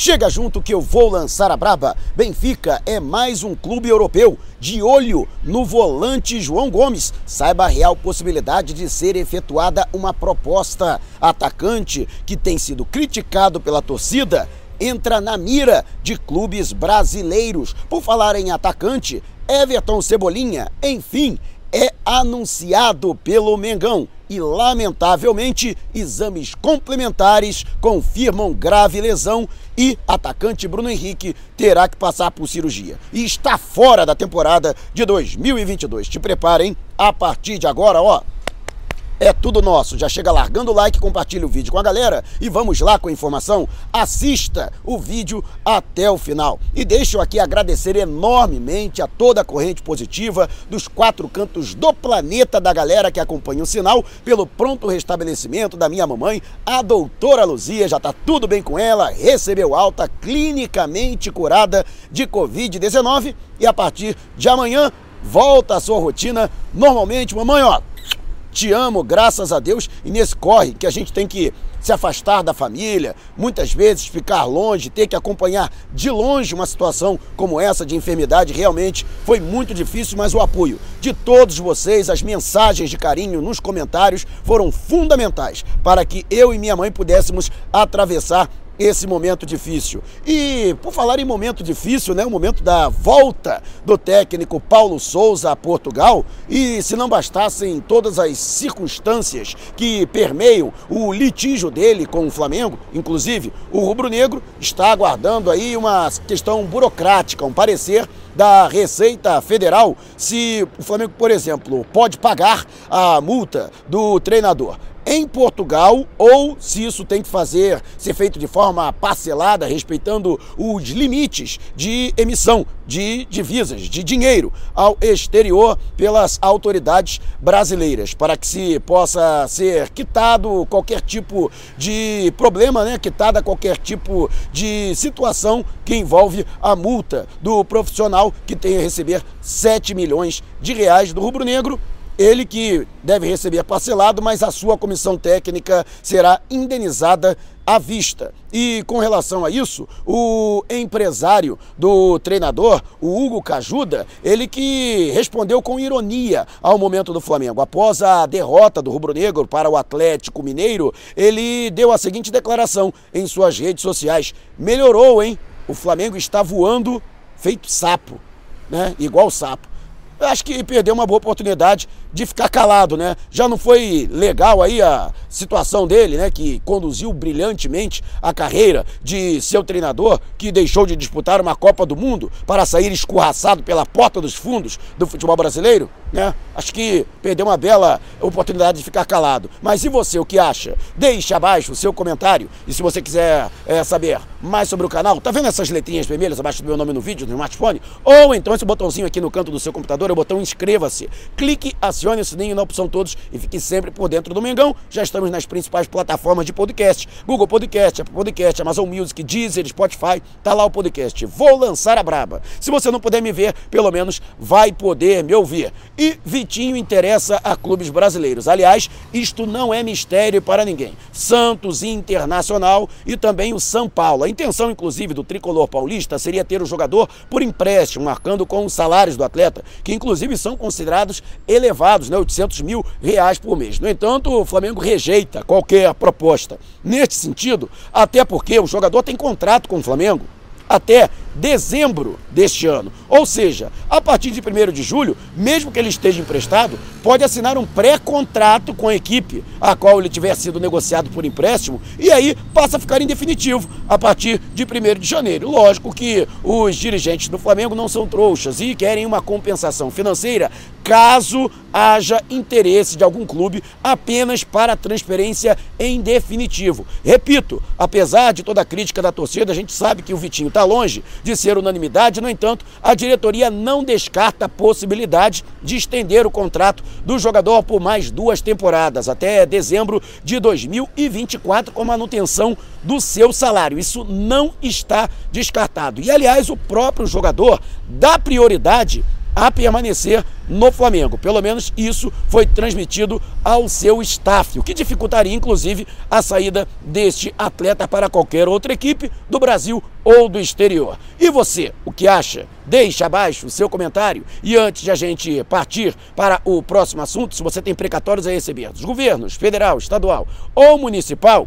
Chega junto que eu vou lançar a braba. Benfica é mais um clube europeu de olho no volante João Gomes. Saiba a real possibilidade de ser efetuada uma proposta. Atacante que tem sido criticado pela torcida entra na mira de clubes brasileiros. Por falar em atacante, Everton Cebolinha, enfim, é anunciado pelo Mengão e, lamentavelmente, exames complementares confirmam grave lesão e atacante Bruno Henrique terá que passar por cirurgia. E está fora da temporada de 2022. Te preparem a partir de agora, ó é tudo nosso. Já chega largando o like, compartilha o vídeo com a galera e vamos lá com a informação. Assista o vídeo até o final. E deixo aqui agradecer enormemente a toda a corrente positiva dos quatro cantos do planeta da galera que acompanha o sinal pelo pronto restabelecimento da minha mamãe, a doutora Luzia. Já tá tudo bem com ela, recebeu alta, clinicamente curada de Covid-19 e a partir de amanhã volta a sua rotina normalmente. Mamãe, ó, te amo, graças a Deus, e nesse corre que a gente tem que se afastar da família, muitas vezes ficar longe, ter que acompanhar de longe uma situação como essa de enfermidade, realmente foi muito difícil, mas o apoio de todos vocês, as mensagens de carinho nos comentários foram fundamentais para que eu e minha mãe pudéssemos atravessar esse momento difícil. E por falar em momento difícil, né, o momento da volta do técnico Paulo Souza a Portugal, e se não bastassem todas as circunstâncias que permeiam o litígio dele com o Flamengo, inclusive o rubro-negro está aguardando aí uma questão burocrática, um parecer da Receita Federal se o Flamengo, por exemplo, pode pagar a multa do treinador em Portugal ou se isso tem que fazer ser feito de forma parcelada, respeitando os limites de emissão de divisas, de dinheiro ao exterior pelas autoridades brasileiras, para que se possa ser quitado qualquer tipo de problema, né? quitada qualquer tipo de situação que envolve a multa do profissional que tem a receber 7 milhões de reais do rubro-negro ele que deve receber parcelado, mas a sua comissão técnica será indenizada à vista. E com relação a isso, o empresário do treinador, o Hugo Cajuda, ele que respondeu com ironia ao momento do Flamengo. Após a derrota do rubro-negro para o Atlético Mineiro, ele deu a seguinte declaração em suas redes sociais: melhorou, hein? O Flamengo está voando feito sapo, né? Igual sapo. Eu acho que perdeu uma boa oportunidade de ficar calado, né? Já não foi legal aí a situação dele, né? Que conduziu brilhantemente a carreira de seu treinador, que deixou de disputar uma Copa do Mundo para sair escorraçado pela porta dos fundos do futebol brasileiro, né? Acho que perdeu uma bela oportunidade de ficar calado. Mas e você, o que acha? Deixe abaixo o seu comentário. E se você quiser é, saber mais sobre o canal, tá vendo essas letrinhas vermelhas abaixo do meu nome no vídeo, no smartphone? Ou então esse botãozinho aqui no canto do seu computador, é o botão inscreva-se. Clique, acione o sininho na opção todos e fique sempre por dentro do Mengão. Já estamos nas principais plataformas de podcast: Google Podcast, Apple Podcast, Amazon Music, Deezer, Spotify. Tá lá o podcast. Vou lançar a braba. Se você não puder me ver, pelo menos vai poder me ouvir. E Vitinho interessa a clubes brasileiros. Aliás, isto não é mistério para ninguém. Santos Internacional e também o São Paulo. A intenção, inclusive, do tricolor paulista seria ter o jogador por empréstimo, marcando com os salários do atleta, que inclusive são considerados elevados, né? 800 mil reais por mês. No entanto, o Flamengo rejeita qualquer proposta. Neste sentido, até porque o jogador tem contrato com o Flamengo até dezembro deste ano. Ou seja, a partir de 1 de julho, mesmo que ele esteja emprestado, pode assinar um pré-contrato com a equipe a qual ele tiver sido negociado por empréstimo e aí passa a ficar em definitivo a partir de 1 de janeiro. Lógico que os dirigentes do Flamengo não são trouxas e querem uma compensação financeira caso haja interesse de algum clube apenas para transferência em definitivo. Repito, apesar de toda a crítica da torcida, a gente sabe que o Vitinho está longe de ser unanimidade, no entanto, a diretoria não descarta a possibilidade de estender o contrato do jogador por mais duas temporadas, até dezembro de 2024, com manutenção do seu salário. Isso não está descartado. E, aliás, o próprio jogador dá prioridade a permanecer no Flamengo. Pelo menos isso foi transmitido ao seu staff, o que dificultaria inclusive a saída deste atleta para qualquer outra equipe do Brasil ou do exterior. E você, o que acha? Deixe abaixo o seu comentário. E antes de a gente partir para o próximo assunto, se você tem precatórios a receber dos governos federal, estadual ou municipal,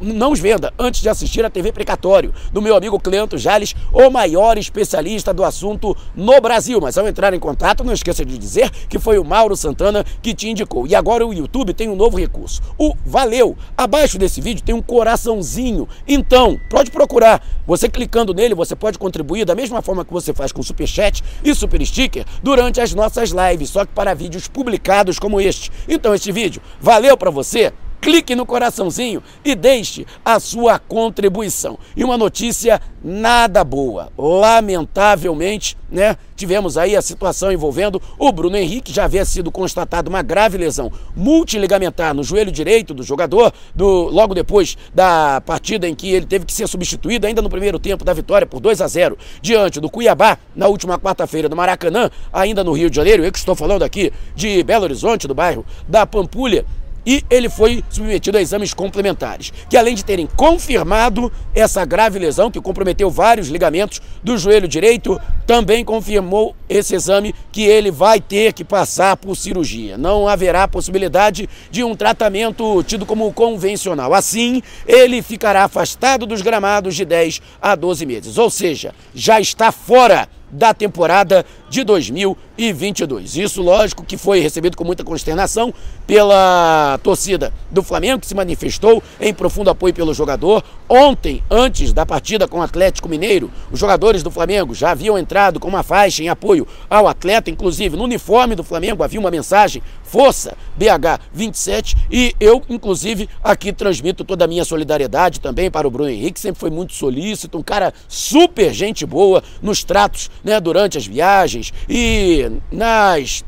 não os venda antes de assistir a TV Precatório, do meu amigo Cleanto Jales, o maior especialista do assunto no Brasil. Mas ao entrar em contato, não esqueça de dizer que foi o Mauro Santana que te indicou. E agora o YouTube tem um novo recurso, o Valeu. Abaixo desse vídeo tem um coraçãozinho. Então, pode procurar. Você clicando nele, você pode contribuir da mesma forma que você faz com Super Chat e Super Sticker durante as nossas lives, só que para vídeos publicados como este. Então, este vídeo valeu para você? Clique no coraçãozinho e deixe a sua contribuição. E uma notícia nada boa. Lamentavelmente, né? Tivemos aí a situação envolvendo o Bruno Henrique, já havia sido constatado uma grave lesão multiligamentar no joelho direito do jogador, do, logo depois da partida em que ele teve que ser substituído, ainda no primeiro tempo da vitória por 2 a 0 diante do Cuiabá, na última quarta-feira do Maracanã, ainda no Rio de Janeiro. Eu que estou falando aqui de Belo Horizonte, do bairro da Pampulha e ele foi submetido a exames complementares, que além de terem confirmado essa grave lesão que comprometeu vários ligamentos do joelho direito, também confirmou esse exame que ele vai ter que passar por cirurgia. Não haverá possibilidade de um tratamento tido como convencional. Assim, ele ficará afastado dos gramados de 10 a 12 meses, ou seja, já está fora da temporada de 2022. Isso, lógico, que foi recebido com muita consternação pela torcida do Flamengo, que se manifestou em profundo apoio pelo jogador. Ontem, antes da partida com o Atlético Mineiro, os jogadores do Flamengo já haviam entrado com uma faixa em apoio ao atleta, inclusive no uniforme do Flamengo havia uma mensagem Força BH 27 e eu, inclusive, aqui transmito toda a minha solidariedade também para o Bruno Henrique, sempre foi muito solícito, um cara super gente boa nos tratos né, durante as viagens e nas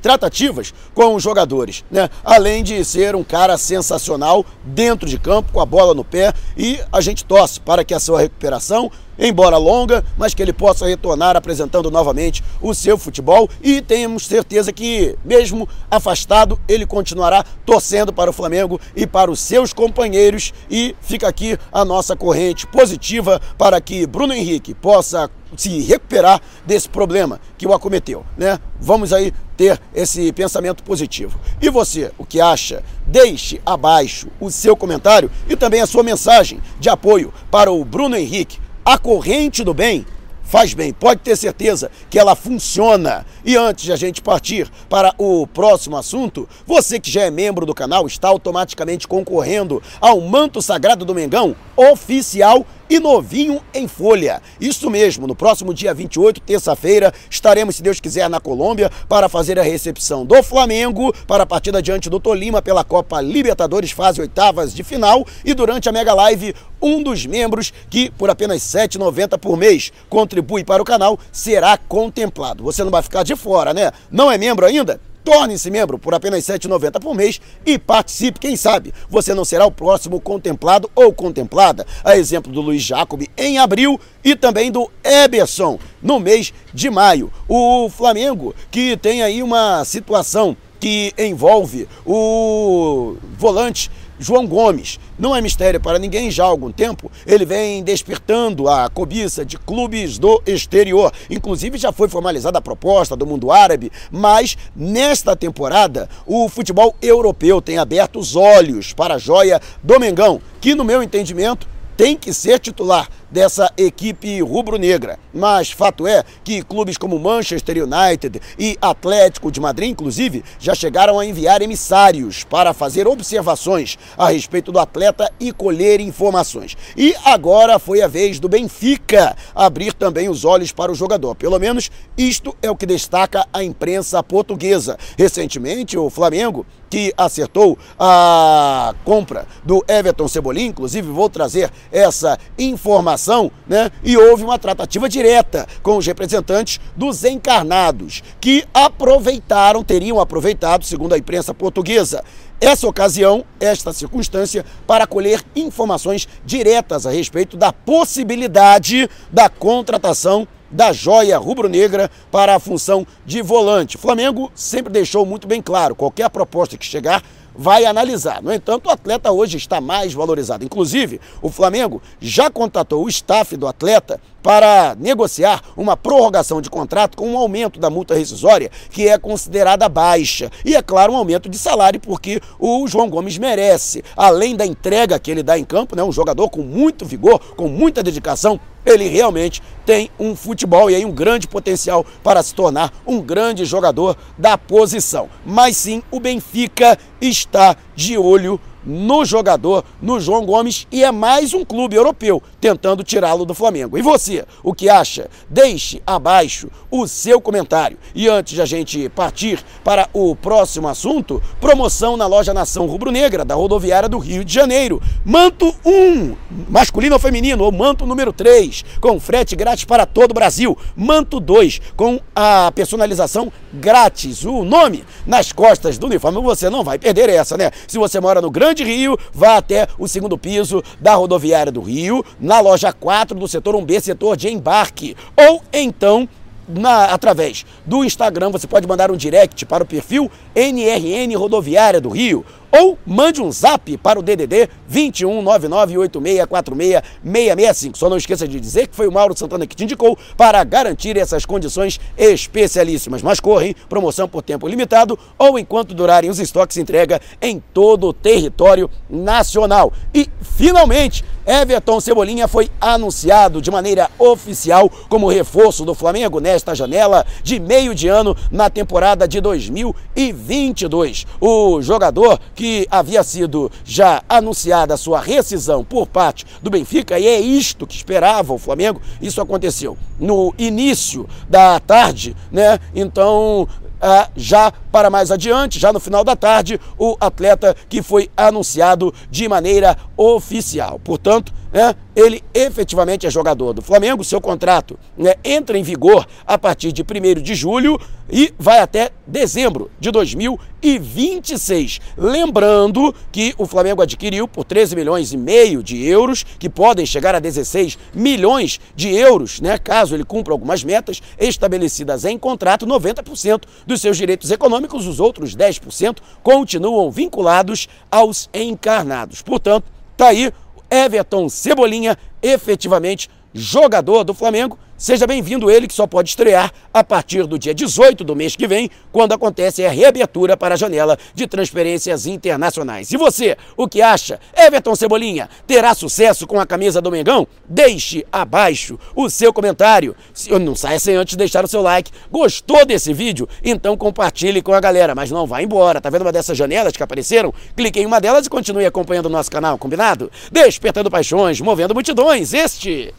tratativas com os jogadores, né? Além de ser um cara sensacional dentro de campo, com a bola no pé, e a gente torce para que a sua recuperação embora longa, mas que ele possa retornar apresentando novamente o seu futebol e temos certeza que, mesmo afastado, ele continuará torcendo para o Flamengo e para os seus companheiros. E fica aqui a nossa corrente positiva para que Bruno Henrique possa se recuperar desse problema que o acometeu, né? Vamos aí ter esse pensamento positivo. E você, o que acha? Deixe abaixo o seu comentário e também a sua mensagem de apoio para o Bruno Henrique a corrente do bem faz bem, pode ter certeza que ela funciona. E antes de a gente partir para o próximo assunto, você que já é membro do canal está automaticamente concorrendo ao Manto Sagrado do Mengão oficial e novinho em folha. Isso mesmo, no próximo dia 28, terça-feira, estaremos, se Deus quiser, na Colômbia para fazer a recepção do Flamengo para a partida diante do Tolima pela Copa Libertadores, fase oitavas de final. E durante a Mega Live, um dos membros que, por apenas R$ 7,90 por mês, contribui para o canal, será contemplado. Você não vai ficar de fora, né? Não é membro ainda? Torne-se membro por apenas R$ 7,90 por mês e participe. Quem sabe você não será o próximo contemplado ou contemplada. A exemplo do Luiz Jacob em abril e também do Eberson no mês de maio. O Flamengo que tem aí uma situação que envolve o volante João Gomes. Não é mistério para ninguém, já há algum tempo ele vem despertando a cobiça de clubes do exterior. Inclusive já foi formalizada a proposta do mundo árabe, mas nesta temporada o futebol europeu tem aberto os olhos para a joia do Mengão, que no meu entendimento tem que ser titular dessa equipe rubro-negra. Mas fato é que clubes como Manchester United e Atlético de Madrid, inclusive, já chegaram a enviar emissários para fazer observações a respeito do atleta e colher informações. E agora foi a vez do Benfica abrir também os olhos para o jogador. Pelo menos isto é o que destaca a imprensa portuguesa. Recentemente, o Flamengo que acertou a compra do Everton Cebolinha, inclusive vou trazer essa informação né? E houve uma tratativa direta com os representantes dos encarnados, que aproveitaram, teriam aproveitado, segundo a imprensa portuguesa, essa ocasião, esta circunstância, para colher informações diretas a respeito da possibilidade da contratação da joia rubro-negra para a função de volante. Flamengo sempre deixou muito bem claro, qualquer proposta que chegar vai analisar. No entanto, o atleta hoje está mais valorizado. Inclusive, o Flamengo já contatou o staff do atleta para negociar uma prorrogação de contrato com um aumento da multa rescisória, que é considerada baixa. E, é claro, um aumento de salário, porque o João Gomes merece, além da entrega que ele dá em campo, né, um jogador com muito vigor, com muita dedicação, ele realmente tem um futebol e aí um grande potencial para se tornar um grande jogador da posição. Mas sim, o Benfica está de olho no jogador, no João Gomes, e é mais um clube europeu tentando tirá-lo do Flamengo. E você, o que acha? Deixe abaixo o seu comentário. E antes de a gente partir para o próximo assunto, promoção na loja Nação Rubro-Negra da rodoviária do Rio de Janeiro. Manto 1, masculino ou feminino, ou manto número 3, com frete grátis para todo o Brasil. Manto 2, com a personalização grátis. O nome nas costas do uniforme, você não vai perder essa, né? Se você mora no Grande Grande Rio, vá até o segundo piso da rodoviária do Rio, na loja 4 do setor 1B, setor de embarque. Ou então na, através do Instagram, você pode mandar um direct para o perfil NRN Rodoviária do Rio ou mande um zap para o DDD 21998646665. Só não esqueça de dizer que foi o Mauro Santana que te indicou para garantir essas condições especialíssimas. Mas correm, promoção por tempo limitado ou enquanto durarem os estoques entrega em todo o território nacional. E finalmente, Everton Cebolinha foi anunciado de maneira oficial como reforço do Flamengo nesta janela de meio de ano na temporada de 2022. O jogador que havia sido já anunciada a sua rescisão por parte do Benfica, e é isto que esperava o Flamengo, isso aconteceu no início da tarde, né? Então, ah, já para mais adiante, já no final da tarde, o atleta que foi anunciado de maneira oficial. Portanto, né, ele efetivamente é jogador do Flamengo, seu contrato né, entra em vigor a partir de 1 de julho e vai até dezembro de 2026. Lembrando que o Flamengo adquiriu por 13 milhões e meio de euros, que podem chegar a 16 milhões de euros, né, caso ele cumpra algumas metas estabelecidas em contrato, 90% dos seus direitos econômicos, os outros 10% continuam vinculados aos encarnados. Portanto, tá aí Everton Cebolinha, efetivamente jogador do Flamengo Seja bem-vindo ele que só pode estrear a partir do dia 18 do mês que vem, quando acontece a reabertura para a janela de transferências internacionais. E você, o que acha? Everton Cebolinha terá sucesso com a camisa do Mengão? Deixe abaixo o seu comentário. Não saia sem antes deixar o seu like. Gostou desse vídeo? Então compartilhe com a galera, mas não vá embora. Tá vendo uma dessas janelas que apareceram? Clique em uma delas e continue acompanhando o nosso canal, combinado? Despertando paixões, movendo multidões. Este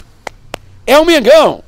é o Mengão.